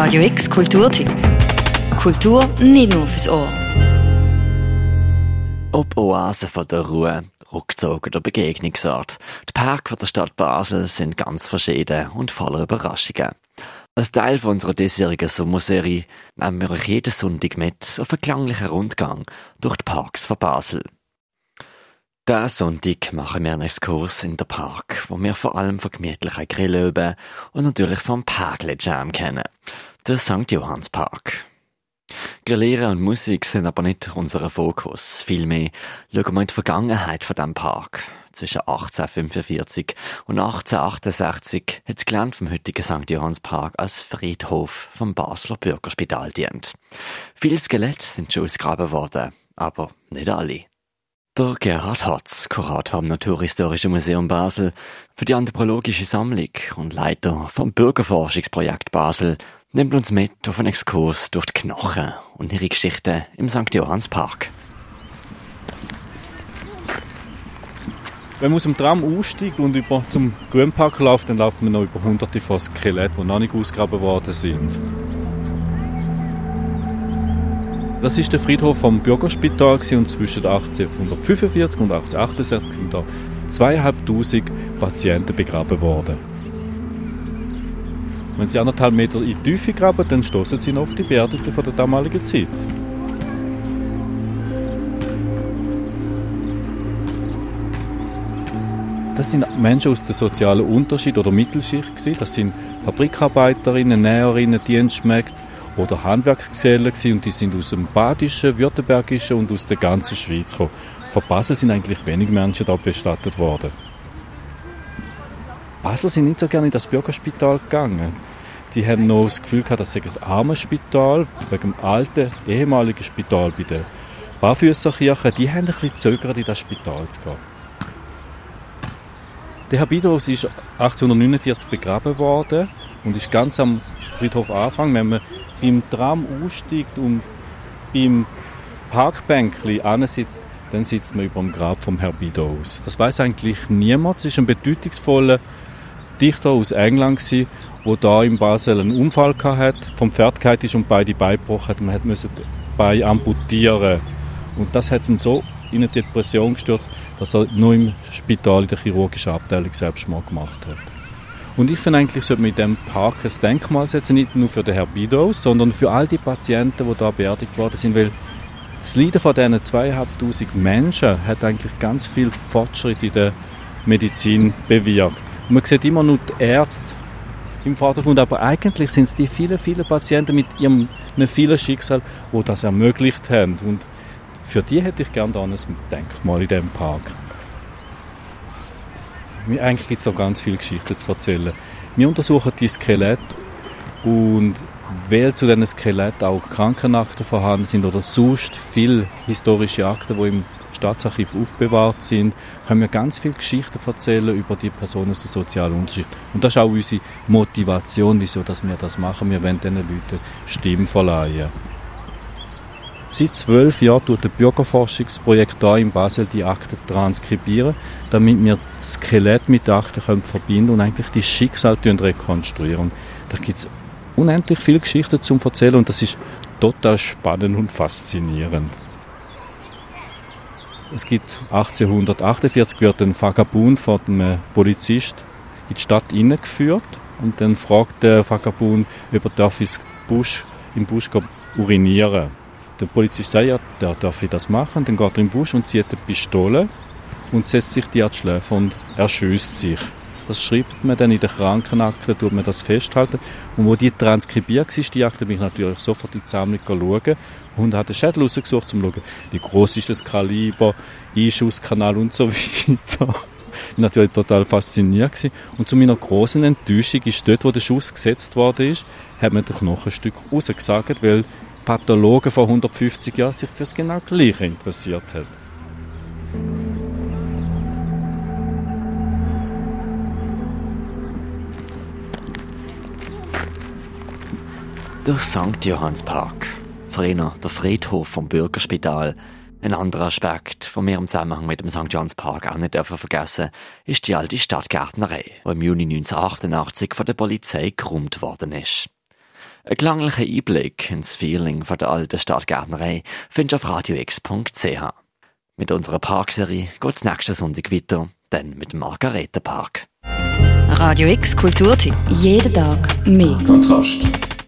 Radio X Kulturtipp. Kultur nicht nur fürs Ohr. Ob Oase von der Ruhe, Rückzug oder Begegnungsort. Die Parks der Stadt Basel sind ganz verschieden und voller Überraschungen. Als Teil von unserer diesjährigen Sommerserie nehmen wir euch jeden Sonntag mit auf einen klanglichen Rundgang durch die Parks von Basel. Diesen Sonntag machen wir einen Exkurs in den Park, wo wir vor allem von gemütlichen Grillöben und natürlich vom Parkle Jam kennen, der St. Johanns Park. Grillieren und Musik sind aber nicht unser Fokus. Vielmehr schauen wir in die Vergangenheit von diesem Park. Zwischen 1845 und 1868 hat das Gelände vom heutigen St. Johanns Park als Friedhof vom Basler Bürgerspital dient. Viele Skelette sind schon ausgegraben worden, aber nicht alle. Der Gerhard Hotz, Kurator am Naturhistorischen Museum Basel, für die Anthropologische Sammlung und Leiter vom Bürgerforschungsprojekt Basel, nimmt uns mit auf einen Exkurs durch die Knochen und ihre Geschichte im St. Johanns Park. Wenn man aus dem Tram aussteigt und über zum Grünpark läuft, dann läuft man noch über hunderte von Skeletten, die noch nicht ausgegraben worden sind. Das ist der Friedhof vom Bürgerspital und zwischen 1845 und 1868 sind da zweieinhalbtausend Patienten begraben worden. Wenn sie anderthalb Meter in die Tiefe graben, dann stoßen sie noch auf die Beerdigten von der damaligen Zeit. Das sind Menschen aus dem sozialen Unterschied oder Mittelschicht Das sind Fabrikarbeiterinnen, Näherinnen, Dienstmägde, oder Handwerksgesellen und die sind aus dem Badischen, Württembergischen und aus der ganzen Schweiz gekommen. Von Basel sind eigentlich wenig Menschen da bestattet worden. Basel sind nicht so gerne in das Bürgerspital gegangen. Die haben noch das Gefühl gehabt, das sei ein armes Spital, wegen dem alten, ehemaligen Spital bei der Barfüsserkirche. Die haben ein bisschen zögert, in das Spital zu gehen. Der Herr Bidros ist 1849 begraben worden und ist ganz am Friedhof Anfang, wenn man im Tram aussteigt und beim Parkbänkli sitzt, dann sitzt man über dem Grab vom Herr Bidous. Das weiß eigentlich niemand. Es ist ein bedeutungsvoller Dichter aus England der wo da in Basel einen Unfall hat, vom Pferd ist und beide Beine gebrochen hat. Man musste Beine amputieren. Und das hat ihn so in eine Depression gestürzt, dass er nur im Spital in der chirurgischen Abteilung Selbstmord gemacht hat. Und ich finde eigentlich, sollte man in diesem Park ein Denkmal setzen, nicht nur für den Herr Bidos, sondern für all die Patienten, die da beerdigt worden sind, weil das Leiden von diesen zweieinhalbtausend Menschen hat eigentlich ganz viel Fortschritt in der Medizin bewirkt. Und man sieht immer nur die Ärzte im Vordergrund, aber eigentlich sind es die vielen, vielen Patienten mit ihrem vielen Schicksal, die das ermöglicht haben. Und für die hätte ich gerne ein Denkmal in diesem Park. Eigentlich gibt es noch ganz viele Geschichten zu erzählen. Wir untersuchen die Skelette und weil zu diesen Skeletten auch Krankenakten vorhanden sind oder sonst viele historische Akten, die im Staatsarchiv aufbewahrt sind, können wir ganz viele Geschichten erzählen über die Personen aus der sozialen Unterschicht. Und das ist auch unsere Motivation, wieso dass wir das machen. Wir wollen diesen Leuten Stimmen verleihen. Seit zwölf Jahren tut das Bürgerforschungsprojekt hier in Basel die Akten transkribieren, damit wir das Skelett mit den Akten können verbinden und eigentlich die Schicksale rekonstruieren. Da gibt es unendlich viele Geschichten zum Erzählen und das ist total spannend und faszinierend. Es gibt 1848 wird ein Vagabund von einem Polizist in die Stadt hineingeführt und dann fragt der Vagabund, ob er darf ins Busch, im Busch urinieren der Polizist sagt, ja, der darf ich das machen. Dann geht er im Busch und zieht eine Pistole und setzt sich die an die Schläfe und erschießt sich. Das schreibt man dann in der Krankenakte, tut man das festhalten. Und wo die transkribiert war, die Akte, bin ich natürlich sofort in die Sammlung schauen und habe den Schädel rausgesucht, um zu schauen, wie groß ist das Kaliber, Einschusskanal und so weiter. Ich natürlich total fasziniert gewesen. Und zu meiner großen Enttäuschung ist dort, wo der Schuss gesetzt worden ist, hat man das Knochenstück rausgesagt, weil Pathologen vor 150 Jahren sich für das genau Gleiche interessiert hat. Der St. Johannspark. Früher der Friedhof vom Bürgerspital. Ein anderer Aspekt, den wir im Zusammenhang mit dem St. Johannspark auch nicht dürfen vergessen, ist die alte Stadtgärtnerei, die im Juni 1988 von der Polizei geräumt worden ist. Ein klanglicher Einblick ins Feeling von der alten Stadtgärtnerei findest du auf radiox.ch. Mit unserer Parkserie geht's nächsten Sonntag weiter, dann mit dem Margaretenpark. Radio X Kulturtipp. Jeden Tag mehr. Kontrast.